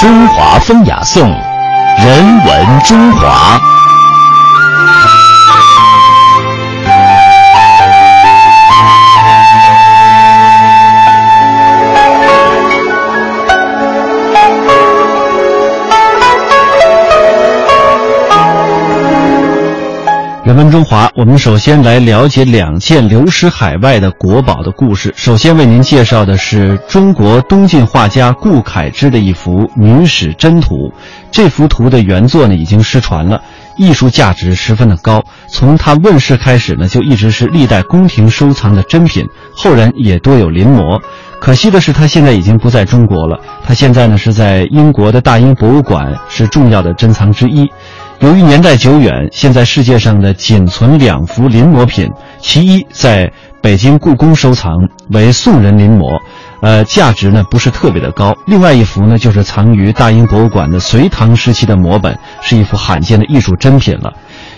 中华风雅颂，人文中华。人文中华，我们首先来了解两件流失海外的国宝的故事。首先为您介绍的是中国东晋画家顾恺之的一幅《女史箴图》。这幅图的原作呢已经失传了，艺术价值十分的高。从它问世开始呢，就一直是历代宫廷收藏的珍品，后人也多有临摹。可惜的是，它现在已经不在中国了。它现在呢是在英国的大英博物馆，是重要的珍藏之一。由于年代久远，现在世界上的仅存两幅临摹品，其一在北京故宫收藏，为宋人临摹，呃，价值呢不是特别的高。另外一幅呢，就是藏于大英博物馆的隋唐时期的摹本，是一幅罕见的艺术珍品了。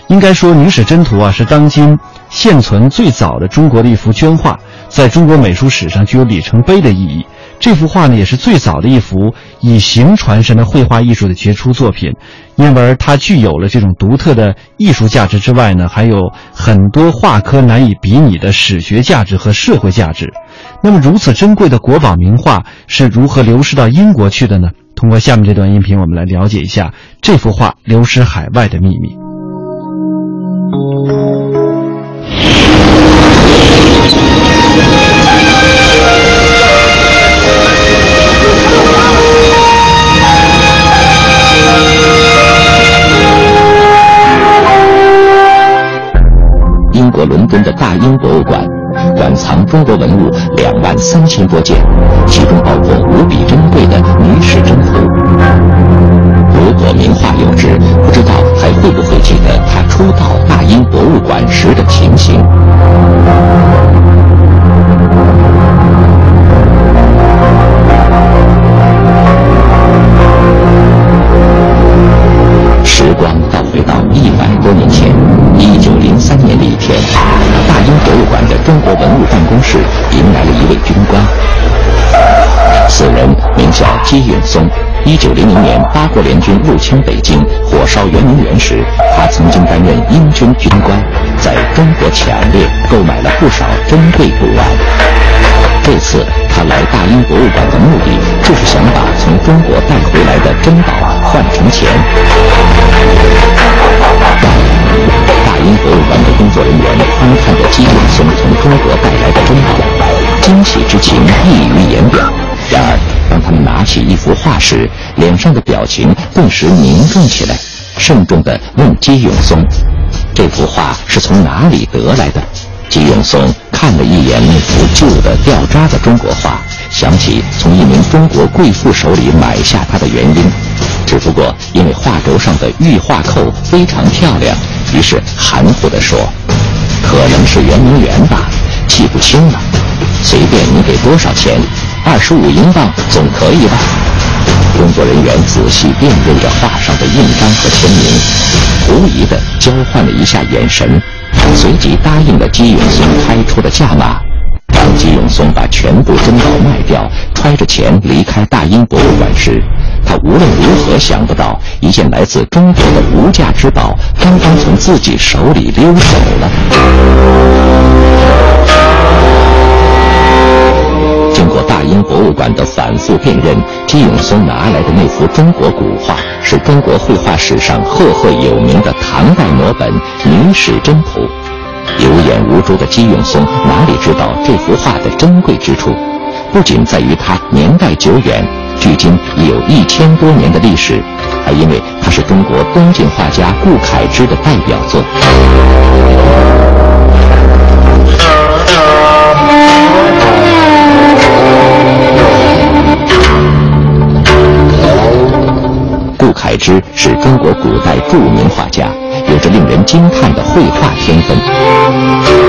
应该说，《女史箴图》啊，是当今现存最早的中国的一幅绢画，在中国美术史上具有里程碑的意义。这幅画呢，也是最早的一幅以形传神的绘画艺术的杰出作品，因而它具有了这种独特的艺术价值之外呢，还有很多画科难以比拟的史学价值和社会价值。那么，如此珍贵的国宝名画是如何流失到英国去的呢？通过下面这段音频，我们来了解一下这幅画流失海外的秘密。伦敦的大英博物馆，馆藏中国文物两万三千多件，其中包括无比珍贵的《女史箴图》。如果名画有知，不知道还会不会记得他初到大英博物馆时的情形。名叫姬永松。一九零零年八国联军入侵北京，火烧圆明园时，他曾经担任英军军官，在中国抢掠购买了不少珍贵古玩。这次他来大英博物馆的目的，就是想把从中国带回来的珍宝换成钱。大英博物馆的工作人员观看着姬永松从中国带来的珍宝，惊喜之情溢于言表。然而，拿起一幅画时，脸上的表情顿时凝重起来，慎重地问姬永松：“这幅画是从哪里得来的？”姬永松看了一眼那幅旧的掉渣的中国画，想起从一名中国贵妇手里买下它的原因，只不过因为画轴上的玉画扣非常漂亮，于是含糊地说：“可能是圆明园吧，记不清了。随便你给多少钱。”二十五英镑总可以吧？工作人员仔细辨认着画上的印章和签名，狐疑地交换了一下眼神，随即答应了姬永松开出的价码。当姬永松把全部珍宝卖掉，揣着钱离开大英博物馆时，他无论如何想不到，一件来自中国的无价之宝刚刚从自己手里溜走了。经过大英博物馆的反复辨认，姬永松拿来的那幅中国古画是中国绘画史上赫赫有名的唐代摹本《女史箴图》。有眼无珠的姬永松哪里知道这幅画的珍贵之处？不仅在于它年代久远，距今已有一千多年的历史，还因为它是中国东晋画家顾恺之的代表作。是中国古代著名画家，有着令人惊叹的绘画天分。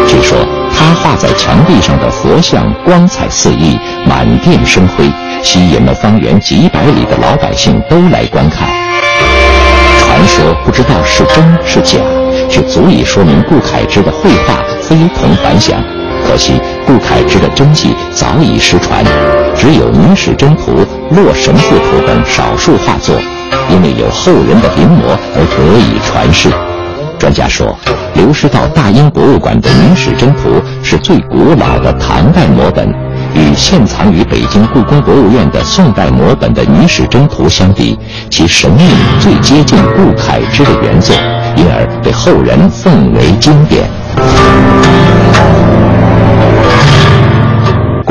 据说他画在墙壁上的佛像光彩四溢，满殿生辉，吸引了方圆几百里的老百姓都来观看。传说不知道是真是假，却足以说明顾恺之的绘画非同凡响。可惜顾恺之的真迹早已失传，只有《女史箴图》《洛神赋图》等少数画作，因为有后人的临摹而得以传世。专家说，流失到大英博物馆的《女史箴图》是最古老的唐代摹本，与现藏于北京故宫博物院的宋代摹本的《女史箴图》相比，其神韵最接近顾恺之的原作，因而被后人奉为经典。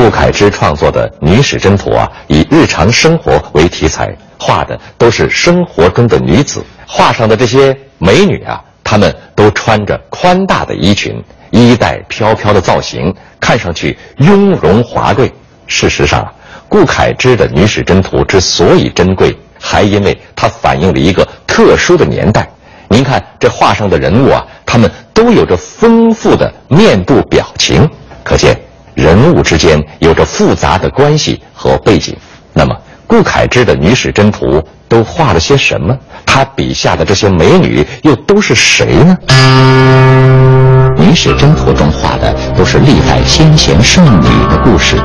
顾恺之创作的《女史箴图》啊，以日常生活为题材，画的都是生活中的女子。画上的这些美女啊，她们都穿着宽大的衣裙，衣带飘飘的造型，看上去雍容华贵。事实上，顾恺之的《女史箴图》之所以珍贵，还因为它反映了一个特殊的年代。您看这画上的人物啊，他们都有着丰富的面部表情，可见。人物之间有着复杂的关系和背景，那么顾恺之的《女史箴图》都画了些什么？他笔下的这些美女又都是谁呢？《女史箴图》中画的都是历代先贤圣女的故事。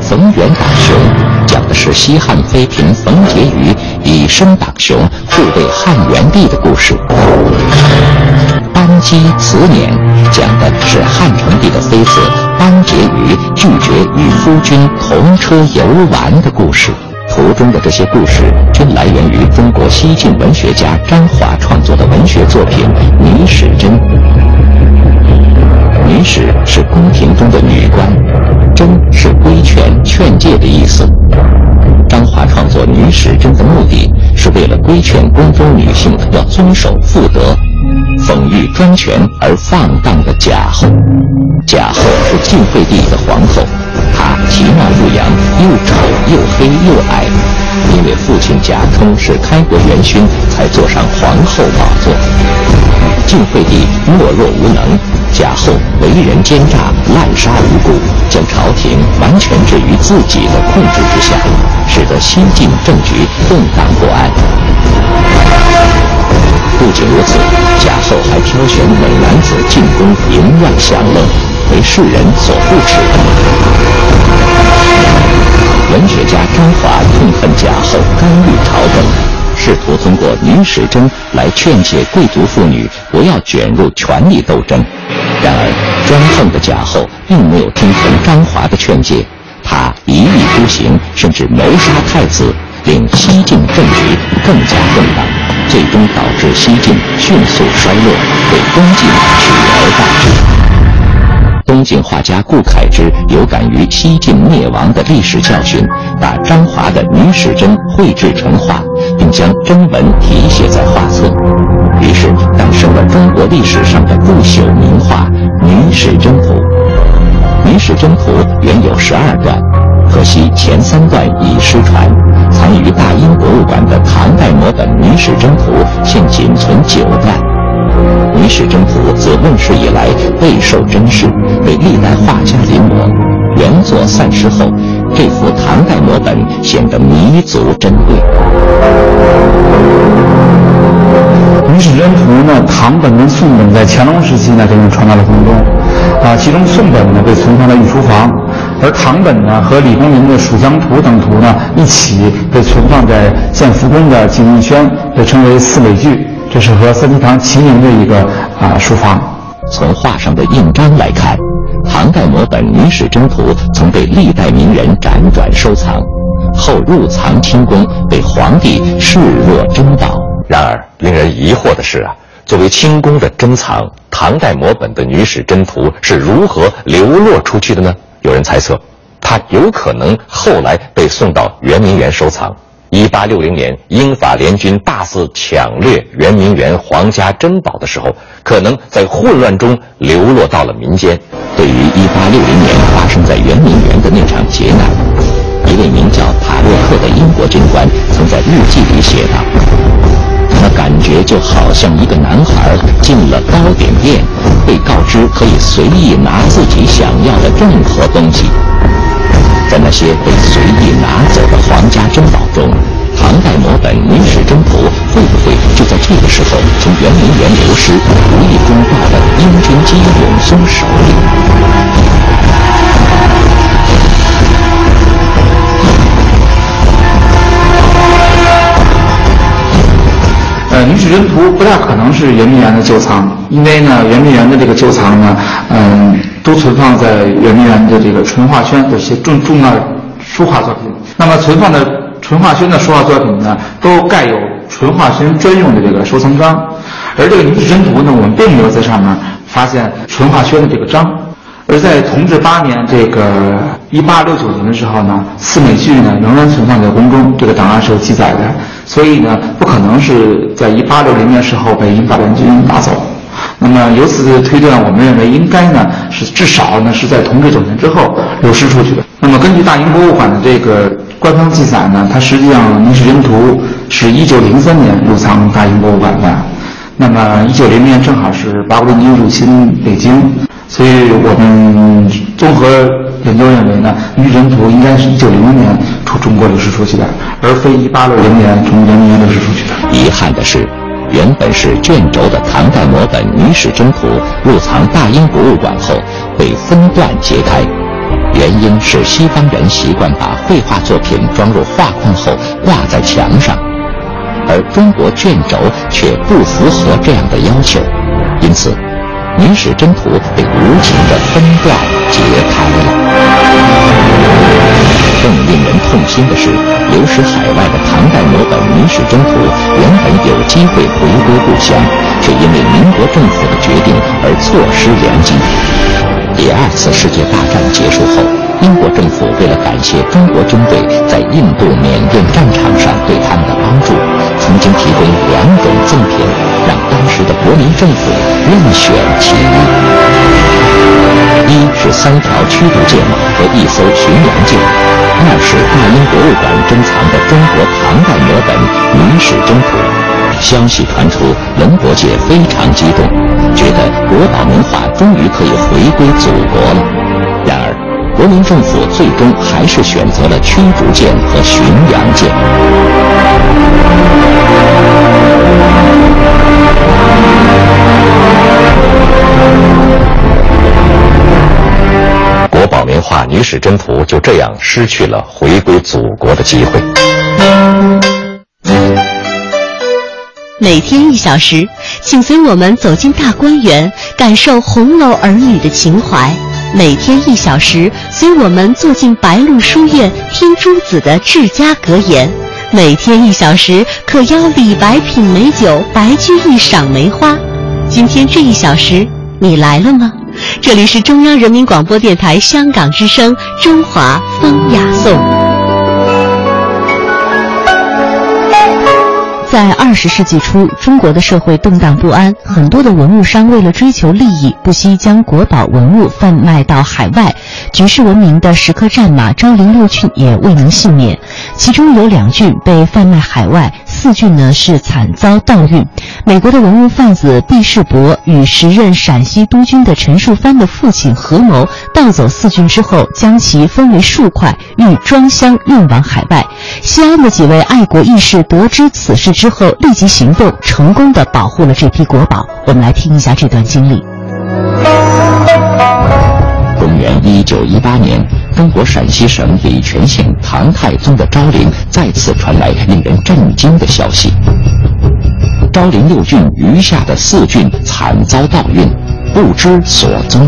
冯源党雄讲的是西汉妃嫔冯婕妤以身挡雄护卫汉元帝的故事。班姬慈年讲的是汉成帝的妃子班婕妤拒绝与夫君同车游玩的故事。图中的这些故事均来源于中国西晋文学家张华创作的文学作品《女史箴》。女史是宫廷中的女官，箴是规劝、劝诫的意思。张华创作《女史箴》的目的是为了规劝宫中女性要遵守妇德。讽喻专权而放荡的贾后。贾后是晋惠帝的皇后，她其貌不扬，又丑又黑又矮。因为父亲贾充是开国元勋，才坐上皇后宝座。晋惠帝懦弱无能，贾后为人奸诈，滥杀无辜，将朝廷完全置于自己的控制之下，使得西晋政局动荡不安。不仅如此，贾后还挑选美男子进宫淫乱享乐，为世人所不齿。文学家张华痛恨贾后干预朝政，试图通过《女史箴》来劝诫贵族妇女不要卷入权力斗争。然而，专横的贾后并没有听从张华的劝诫，他一意孤行，甚至谋杀太子，令西晋政局更加动荡。最终导致西晋迅速衰落，被东晋取而代之。东晋画家顾恺之有感于西晋灭亡的历史教训，把张华的《女史箴》绘制成画，并将真文题写在画册，于是诞生了中国历史上的不朽名画《女史箴图》。《女史箴图》原有十二段，可惜前三段已失传。藏于大英博物馆的唐代摹本《女史箴图》现仅存九段，《女史箴图》自问世以来备受珍视，被历代画家临摹。原作散失后，这幅唐代摹本显得弥足珍贵。《女史箴图》呢，唐本跟宋本在乾隆时期呢，给人传到了宫中，啊，其中宋本呢被存放在御书房。而唐本呢和李公麟的《蜀江图》等图呢一起被存放在建福宫的景义轩，被称为四美具。这是和三希堂齐名的一个啊书房。从画上的印章来看，唐代摹本《女史箴图》曾被历代名人辗转收藏，后入藏清宫，被皇帝视若珍宝。然而，令人疑惑的是啊，作为清宫的珍藏，唐代摹本的《女史箴图》是如何流落出去的呢？有人猜测，它有可能后来被送到圆明园收藏。一八六零年，英法联军大肆抢掠圆明园皇家珍宝的时候，可能在混乱中流落到了民间。对于一八六零年发生在圆明园的那场劫难，一位名叫塔洛克的英国军官曾在日记里写道：“那感觉就好像一个男孩进了糕点店，被告知可以随意拿自己想要的任何东西。在那些被随意拿走的皇家珍宝中，唐代摹本《女史箴图》会不会就在这个时候从圆明园流失，无意中到了英军机永松手里？”呃，《女史箴图》不大可能是圆明园的旧藏，因为呢，圆明园的这个旧藏呢，嗯，都存放在圆明园的这个淳化轩的一些重重要书画作品。那么存放的淳化轩的书画作品呢，都盖有淳化轩专用的这个收藏章，而这个《女史箴图》呢，我们并没有在上面发现淳化轩的这个章。而在同治八年，这个一八六九年的时候呢，四美具呢仍然存放在宫中，这个档案是有记载的，所以呢，不可能是在一八六零年时候被英法联军拿走。那么由此推断，我们认为应该呢是至少呢是在同治九年之后流失出去的。那么根据大英博物馆的这个官方记载呢，它实际上《女史箴图》是一九零三年入藏大英博物馆的。那么一九零年正好是八国联军入侵北京。所以我们综合研究认为呢，《女史箴图》应该是一九零零年从中国流失出去的，而非一八六零年从圆明园流失出去的。遗憾的是，原本是卷轴的唐代摹本《女史箴图》入藏大英博物馆后被分段揭开，原因是西方人习惯把绘画作品装入画框后挂在墙上，而中国卷轴却不符合这样的要求，因此。《女史箴图》被无情的分段揭开了。更令人痛心的是，流失海外的唐代摹本《女史箴图》原本有机会回归故乡，却因为民国政府的决定而错失良机。第二次世界大战结束后，英国政府为了感谢中国军队在印度、缅甸战场上对他们的帮助，曾经提供两种赠品，让当时的国民政府任选其：一是三条驱逐舰和一艘巡洋舰；二是大英博物馆珍藏的中国唐代摹本《女史箴图》。消息传出，文博界非常激动，觉得国宝名画终于可以回归祖国了。然而，国民政府最终还是选择了驱逐舰和巡洋舰。名画《女史箴图》就这样失去了回归祖国的机会。每天一小时，请随我们走进大观园，感受红楼儿女的情怀。每天一小时，随我们坐进白鹿书院，听朱子的治家格言。每天一小时，可邀李白品美酒，白居易赏梅花。今天这一小时，你来了吗？这里是中央人民广播电台香港之声《中华风雅颂》。在二十世纪初，中国的社会动荡不安，很多的文物商为了追求利益，不惜将国宝文物贩卖到海外。举世闻名的石刻战马昭陵六骏也未能幸免，其中有两骏被贩卖海外，四骏呢是惨遭盗运。美国的文物贩子毕世伯与时任陕西督军的陈树藩的父亲合谋盗走四骏之后，将其分为数块，欲装箱运往海外。西安的几位爱国义士得知此事之后，立即行动，成功的保护了这批国宝。我们来听一下这段经历。公元一九一八年，中国陕西省礼泉县唐太宗的昭陵再次传来令人震惊的消息：昭陵六骏余下的四骏惨遭盗运，不知所踪。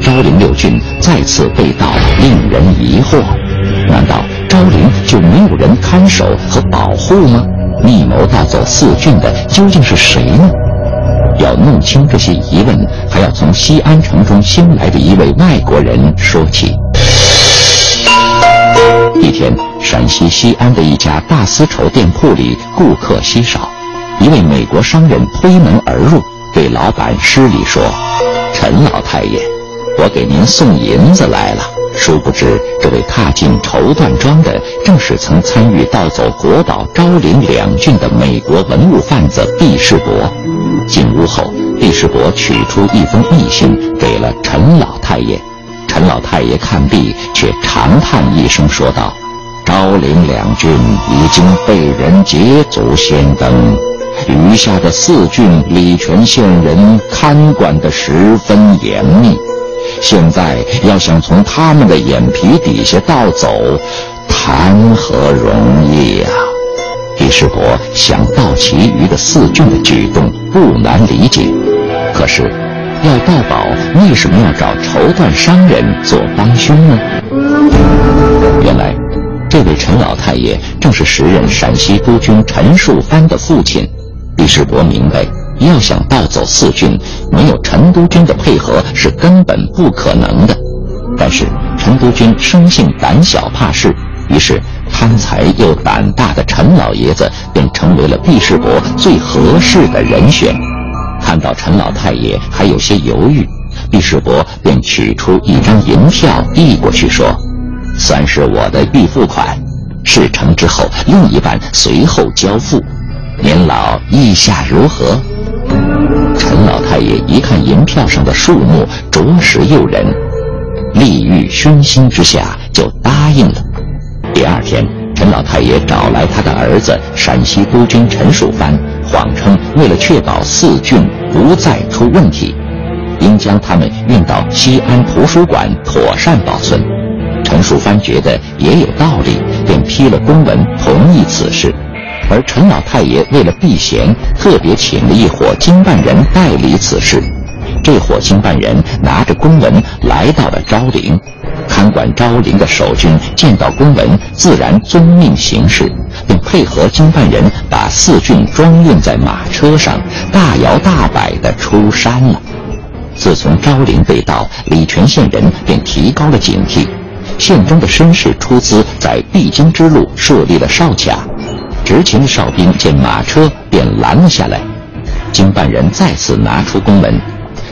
昭陵六骏再次被盗，令人疑惑。难道昭陵就没有人看守和保护吗？密谋盗走四骏的究竟是谁呢？要弄清这些疑问，还要从西安城中新来的一位外国人说起。一天，陕西西安的一家大丝绸店铺里顾客稀少，一位美国商人推门而入，对老板施礼说：“陈老太爷，我给您送银子来了。”殊不知，这位踏进绸缎庄的，正是曾参与盗走国宝昭陵两郡的美国文物贩子毕世伯。进屋后，毕世伯取出一封密信，给了陈老太爷。陈老太爷看毕，却长叹一声，说道：“昭陵两郡已经被人捷足先登，余下的四郡，礼泉县人看管得十分严密。现在要想从他们的眼皮底下盗走，谈何容易呀！”李世伯想盗其余的四郡的举动不难理解，可是。要盗宝，为什么要找绸缎商人做帮凶呢？原来，这位陈老太爷正是时任陕西督军陈树藩的父亲。李世伯明白，要想盗走四军，没有陈督军的配合是根本不可能的。但是，陈督军生性胆小怕事，于是贪财又胆大的陈老爷子便成为了毕世伯最合适的人选。看到陈老太爷还有些犹豫，毕世伯便取出一张银票递过去，说：“算是我的预付款，事成之后另一半随后交付。您老意下如何？”陈老太爷一看银票上的数目，着实诱人，利欲熏心之下就答应了。第二天，陈老太爷找来他的儿子陕西督军陈树藩。谎称为了确保四郡不再出问题，应将他们运到西安图书馆妥善保存。陈树藩觉得也有道理，便批了公文同意此事。而陈老太爷为了避嫌，特别请了一伙经办人代理此事。这伙经办人拿着公文来到了昭陵。看管昭陵的守军见到公文，自然遵命行事，并配合经办人把四郡装运在马车上，大摇大摆地出山了。自从昭陵被盗，礼泉县人便提高了警惕。县中的绅士出资在必经之路设立了哨卡，执勤的哨兵见马车便拦了下来。经办人再次拿出公文，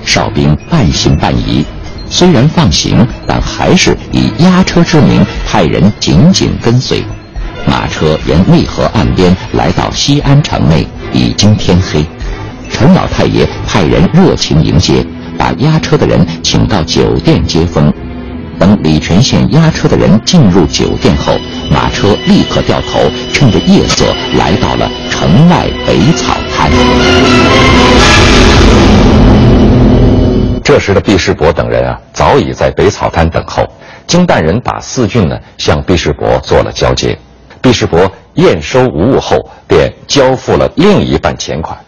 哨兵半信半疑。虽然放行，但还是以押车之名派人紧紧跟随。马车沿内河岸边来到西安城内，已经天黑。陈老太爷派人热情迎接，把押车的人请到酒店接风。等礼泉县押车的人进入酒店后，马车立刻掉头，趁着夜色来到了城外北草滩。这时的毕世伯等人啊，早已在北草滩等候。经办人把四郡呢向毕世伯做了交接，毕世伯验收无误后，便交付了另一半钱款。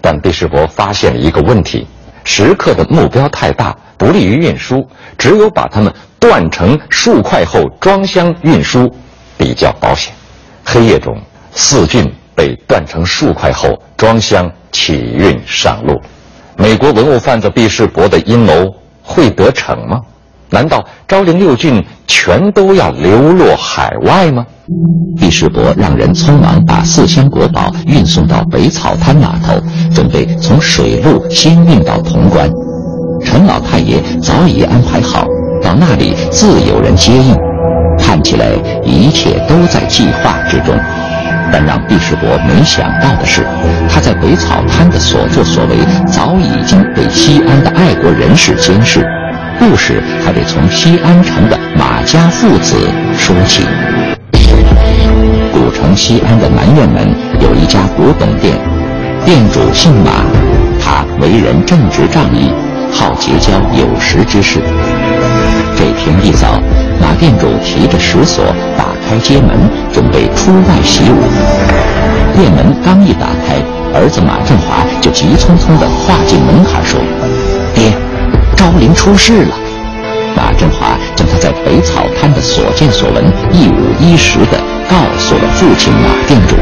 但毕世伯发现了一个问题：石刻的目标太大，不利于运输，只有把它们断成数块后装箱运输，比较保险。黑夜中，四郡被断成数块后装箱起运上路。美国文物贩子毕世伯的阴谋会得逞吗？难道昭陵六郡全都要流落海外吗？毕世伯让人匆忙把四箱国宝运送到北草滩码头，准备从水路先运到潼关。陈老太爷早已安排好，到那里自有人接应。看起来一切都在计划之中。但让毕世伯没想到的是，他在北草滩的所作所为早已经被西安的爱国人士监视。故事还得从西安城的马家父子说起。古城西安的南院门有一家古董店，店主姓马，他为人正直仗义，好结交有识之士。这天一早，马店主提着石锁打开街门，准备出外习武。店门刚一打开，儿子马振华就急匆匆地跨进门槛说：“爹，昭陵出事了！”马振华将他在北草滩的所见所闻一五一十地告诉了父亲马店主。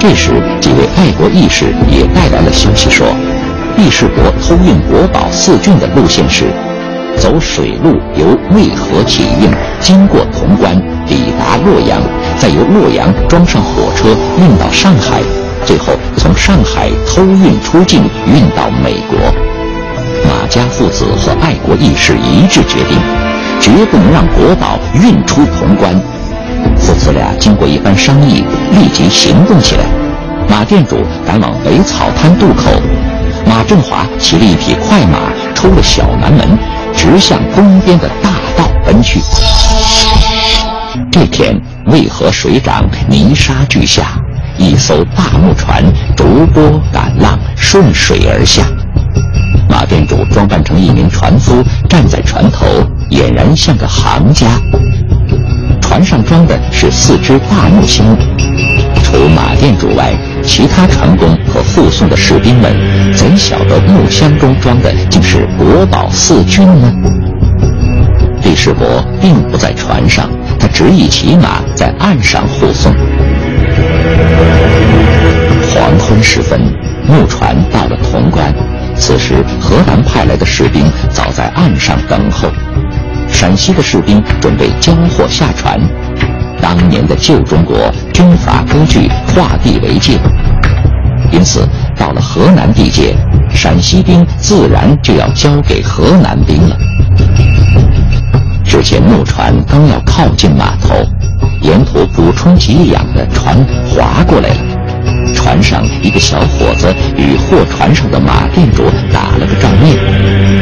这时，几位爱国义士也带来了消息，说毕世伯偷运国宝四骏的路线是。走水路由渭河起运，经过潼关，抵达洛阳，再由洛阳装上火车运到上海，最后从上海偷运出境运到美国。马家父子和爱国义士一致决定，绝不能让国宝运出潼关。父子俩经过一番商议，立即行动起来。马店主赶往北草滩渡口，马振华骑了一匹快马，出了小南门，直向东边的大道奔去。这天，渭河水涨，泥沙俱下，一艘大木船逐波赶浪，顺水而下。马店主装扮成一名船夫，站在船头，俨然像个行家。船上装的是四只大木箱，除马店主外，其他船工和护送的士兵们怎晓得木箱中装的竟是国宝四军呢？李世伯并不在船上，他执意骑马在岸上护送。黄昏时分，木船到了潼关，此时河南派来的士兵早在岸上等候。陕西的士兵准备交货下船。当年的旧中国军阀割据，划地为界，因此到了河南地界，陕西兵自然就要交给河南兵了。只见木船刚要靠近码头，沿途补充给养的船划过来了。船上一个小伙子与货船上的马店主打了个照面，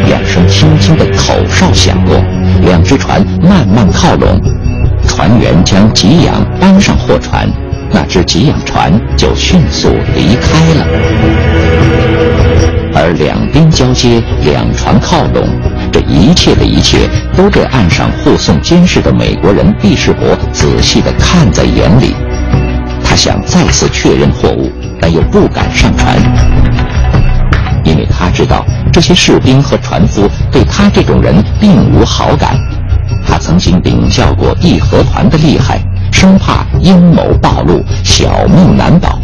两声轻轻的口哨响过。两只船慢慢靠拢，船员将给养搬上货船，那只给养船就迅速离开了。而两边交接，两船靠拢，这一切的一切都被岸上护送监视的美国人毕世博仔细地看在眼里。他想再次确认货物，但又不敢上船，因为他知道。这些士兵和船夫对他这种人并无好感，他曾经领教过义和团的厉害，生怕阴谋暴露，小命难保。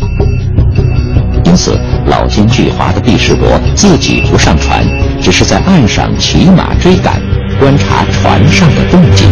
因此，老奸巨猾的毕世伯自己不上船，只是在岸上骑马追赶，观察船上的动静。